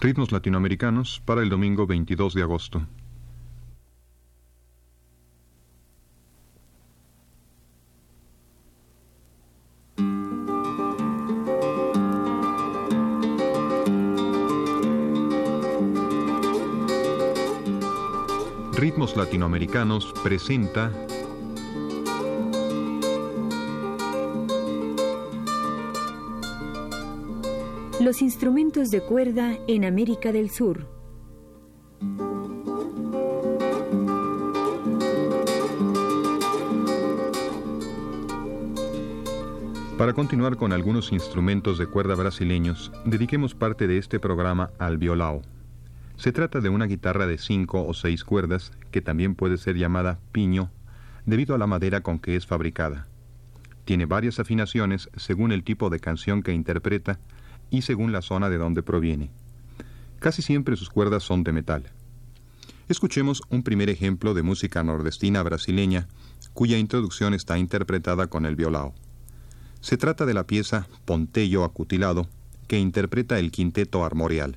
Ritmos latinoamericanos para el domingo 22 de agosto. Ritmos Latinoamericanos presenta Los instrumentos de cuerda en América del Sur. Para continuar con algunos instrumentos de cuerda brasileños, dediquemos parte de este programa al violao. Se trata de una guitarra de cinco o seis cuerdas, que también puede ser llamada piño, debido a la madera con que es fabricada. Tiene varias afinaciones según el tipo de canción que interpreta y según la zona de donde proviene. Casi siempre sus cuerdas son de metal. Escuchemos un primer ejemplo de música nordestina brasileña cuya introducción está interpretada con el violao. Se trata de la pieza Pontello acutilado que interpreta el quinteto armorial.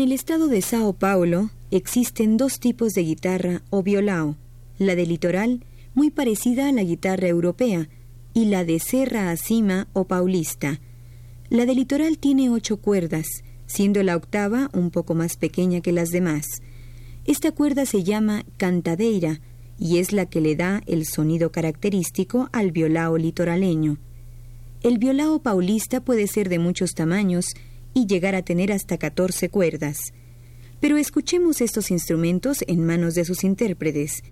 El estado de Sao Paulo existen dos tipos de guitarra o violao, la de litoral, muy parecida a la guitarra europea, y la de serra a cima o paulista. La de litoral tiene ocho cuerdas, siendo la octava un poco más pequeña que las demás. Esta cuerda se llama cantadeira y es la que le da el sonido característico al violao litoraleño. El violao paulista puede ser de muchos tamaños y llegar a tener hasta 14 cuerdas. Pero escuchemos estos instrumentos en manos de sus intérpretes.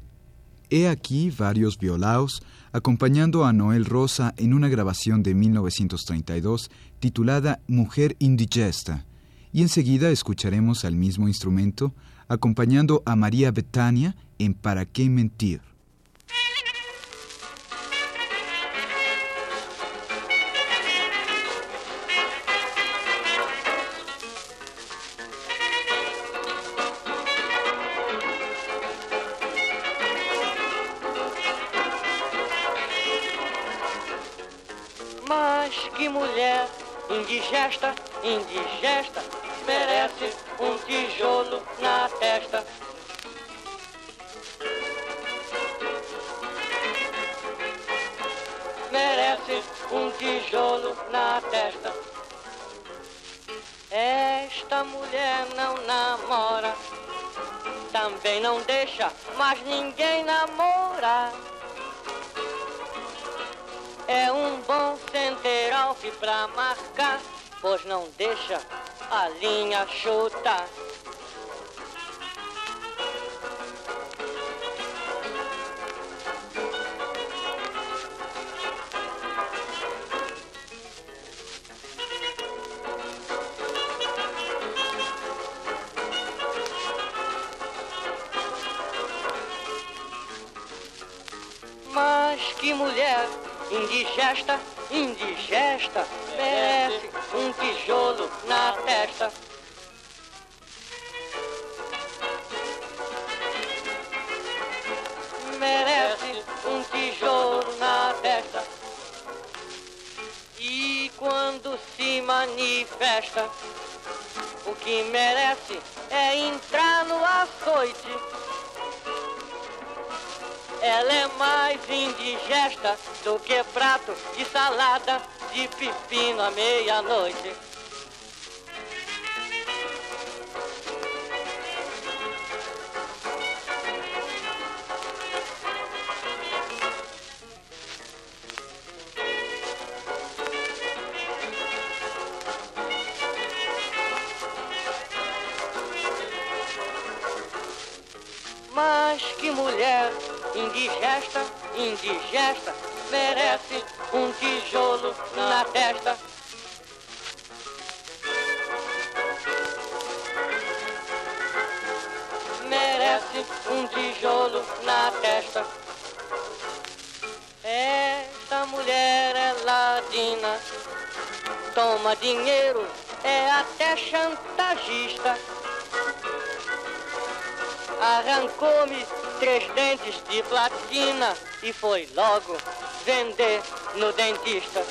He aquí varios violaos acompañando a Noel Rosa en una grabación de 1932 titulada Mujer Indigesta, y enseguida escucharemos al mismo instrumento acompañando a María Betania en Para qué mentir. Indigesta, indigesta, merece um tijolo na testa. Merece um tijolo na testa. Esta mulher não namora, também não deixa mas ninguém namora. É um bom centeral-se pra marcar, pois não deixa a linha chutar. Indigesta, indigesta, merece um tijolo na testa. Merece um tijolo na testa. E quando se manifesta, o que merece é entrar no açoite. Ela é mais indigesta do que prato de salada de pepino à meia-noite. Mas que mulher indigesta, indigesta, merece um tijolo na testa. Merece um tijolo na testa. Esta mulher é ladina, toma dinheiro, é até chantagista. Arrancou-me três dentes de platina e foi logo vender no dentista.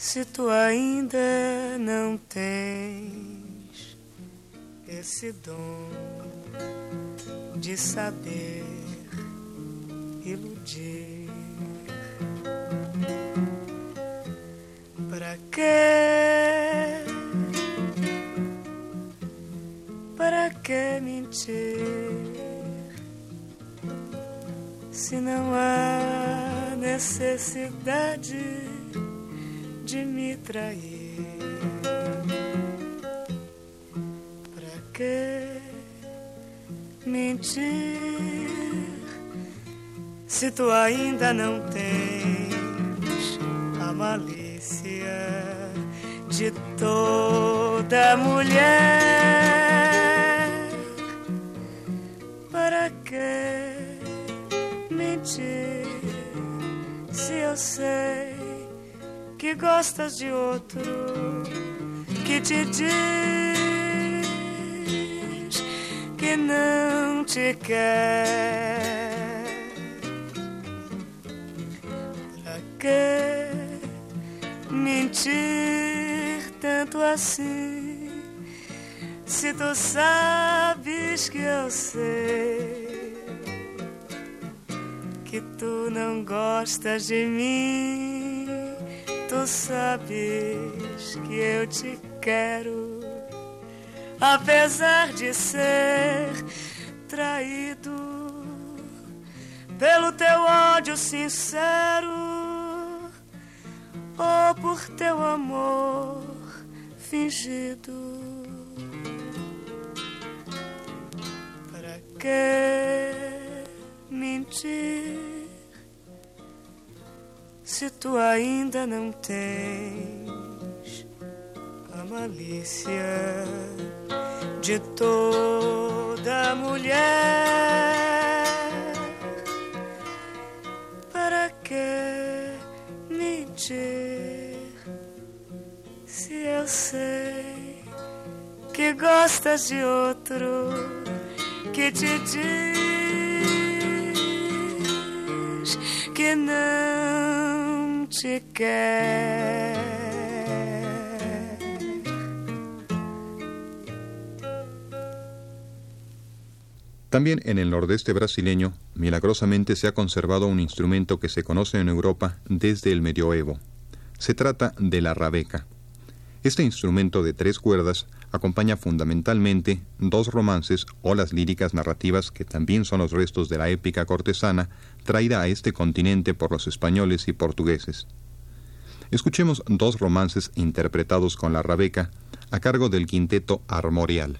Se tu ainda não tens esse dom de saber iludir? Pra que? Para que mentir? Se não há necessidade de me trair, para que mentir se tu ainda não tens a malícia de toda mulher? Para que mentir se eu sei que gostas de outro que te diz? que não te quer. Pra que mentir tanto assim? Se tu sabes que eu sei que tu não gostas de mim, tu sabes que eu te quero apesar de ser traído pelo teu ódio sincero ou por teu amor fingido. Para que mentir se tu ainda não tens a malícia? de toda mulher. Para que mentir se eu sei que gostas de outro que te diz que não También en el nordeste brasileño, milagrosamente se ha conservado un instrumento que se conoce en Europa desde el medioevo. Se trata de la rabeca. Este instrumento de tres cuerdas acompaña fundamentalmente dos romances o las líricas narrativas que también son los restos de la épica cortesana traída a este continente por los españoles y portugueses. Escuchemos dos romances interpretados con la rabeca a cargo del quinteto armorial.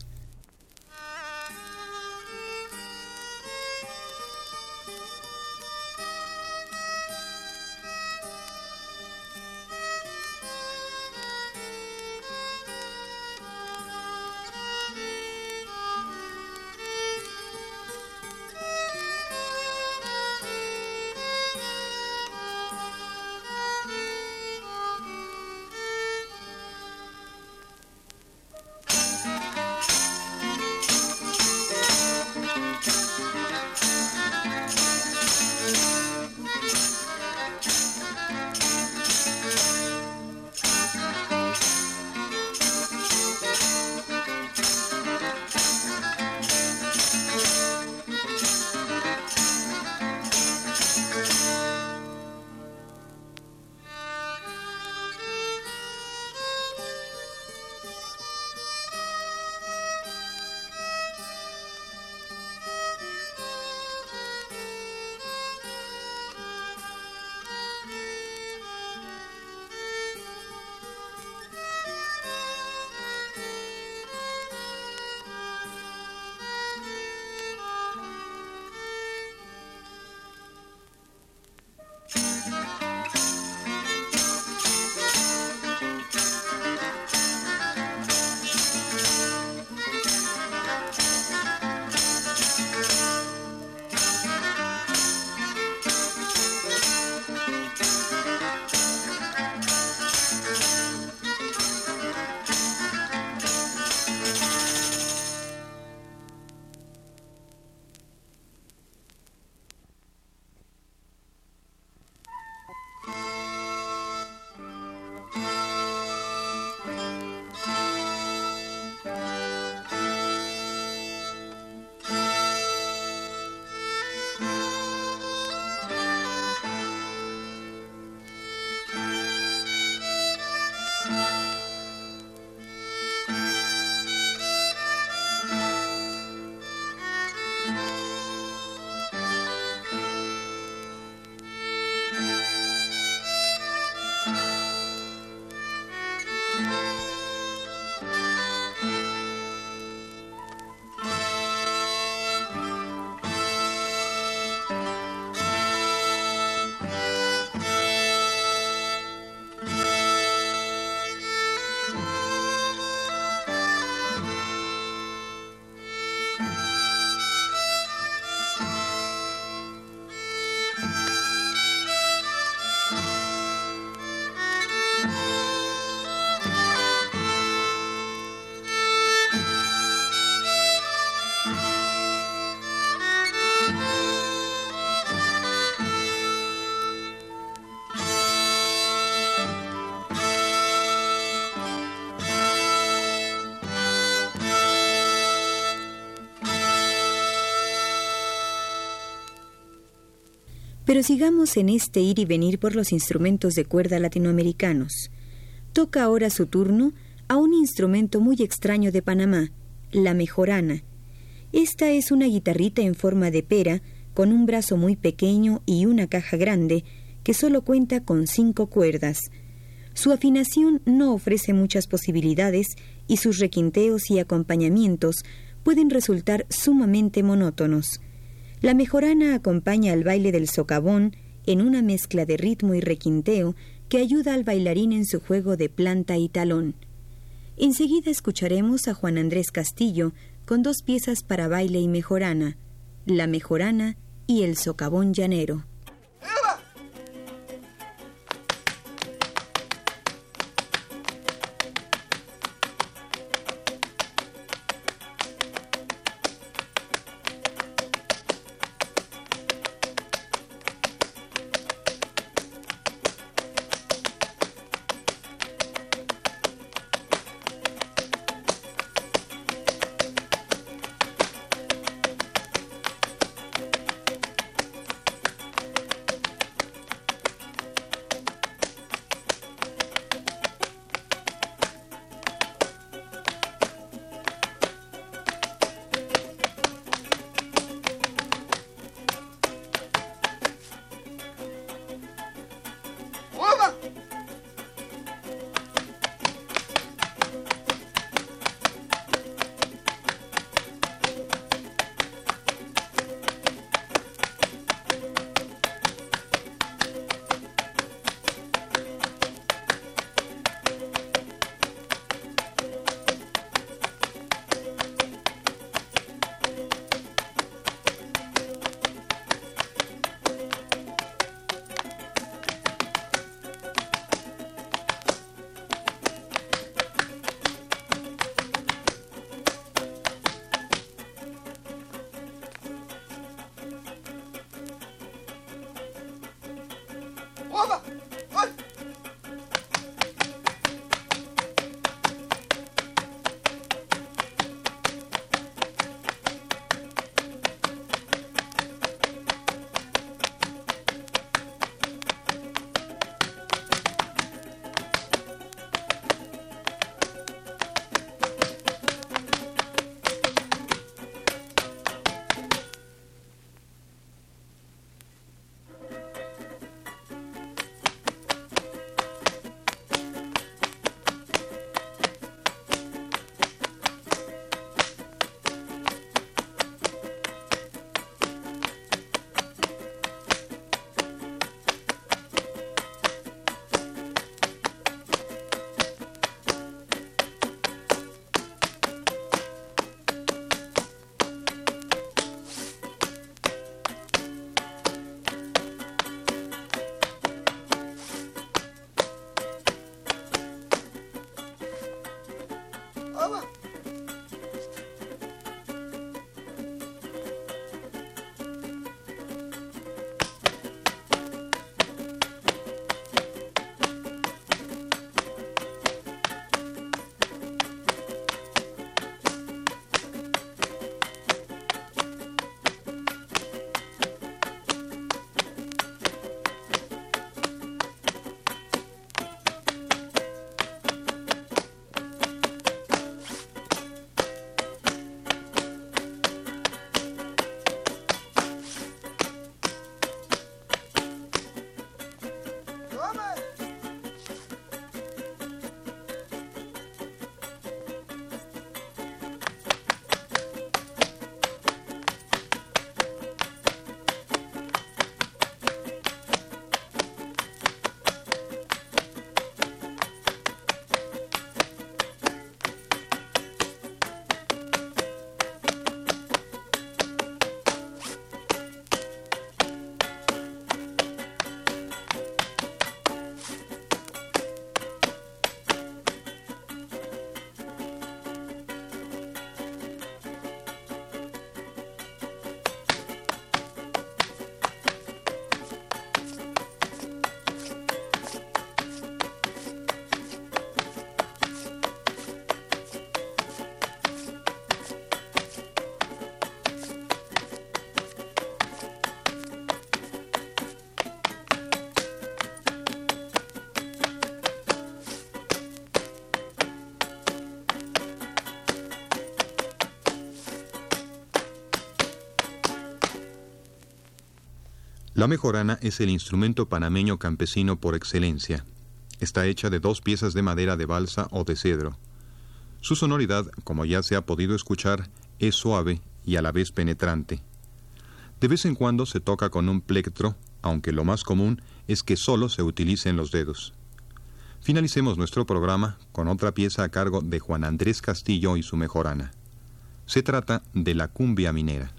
Pero sigamos en este ir y venir por los instrumentos de cuerda latinoamericanos. Toca ahora su turno a un instrumento muy extraño de Panamá, la mejorana. Esta es una guitarrita en forma de pera, con un brazo muy pequeño y una caja grande, que solo cuenta con cinco cuerdas. Su afinación no ofrece muchas posibilidades y sus requinteos y acompañamientos pueden resultar sumamente monótonos. La mejorana acompaña al baile del socavón en una mezcla de ritmo y requinteo que ayuda al bailarín en su juego de planta y talón. Enseguida escucharemos a Juan Andrés Castillo con dos piezas para baile y mejorana, La Mejorana y El Socavón Llanero. La mejorana es el instrumento panameño campesino por excelencia. Está hecha de dos piezas de madera de balsa o de cedro. Su sonoridad, como ya se ha podido escuchar, es suave y a la vez penetrante. De vez en cuando se toca con un plectro, aunque lo más común es que solo se utilicen los dedos. Finalicemos nuestro programa con otra pieza a cargo de Juan Andrés Castillo y su mejorana. Se trata de la cumbia minera.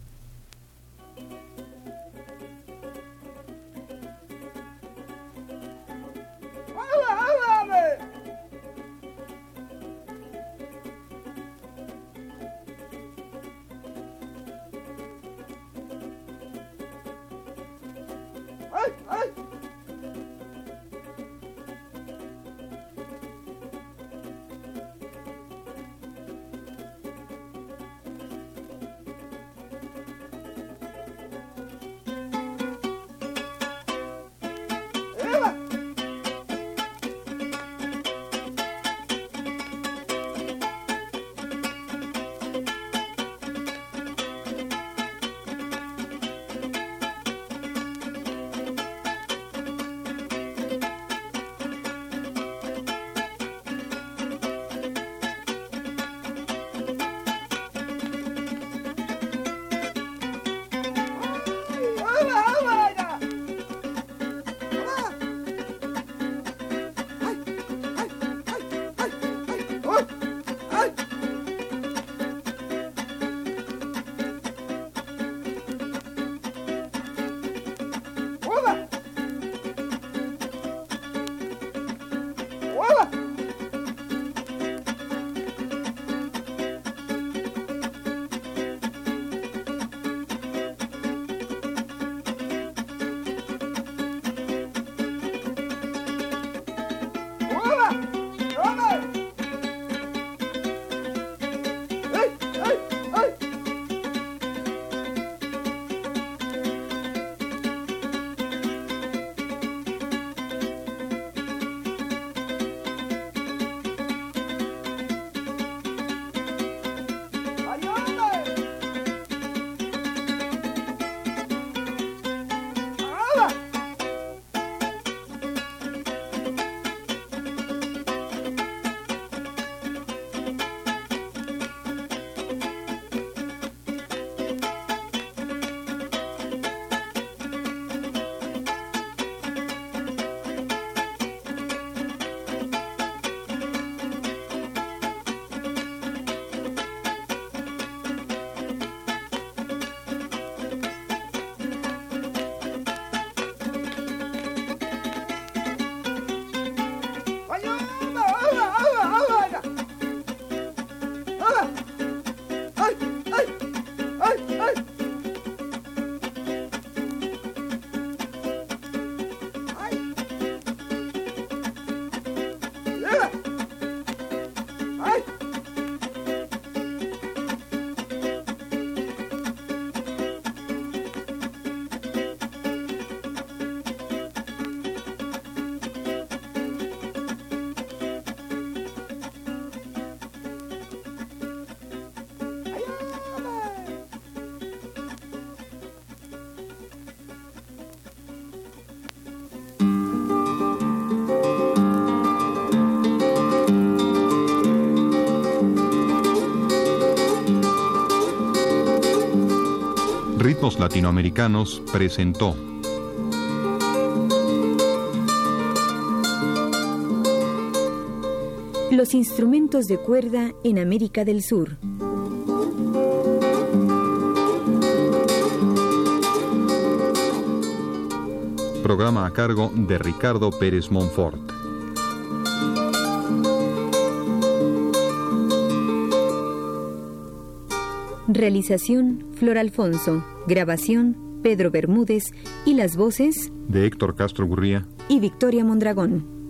Latinoamericanos presentó Los instrumentos de cuerda en América del Sur. Programa a cargo de Ricardo Pérez Monfort. Realización Flor Alfonso. Grabación Pedro Bermúdez y las voces de Héctor Castro Gurría y Victoria Mondragón.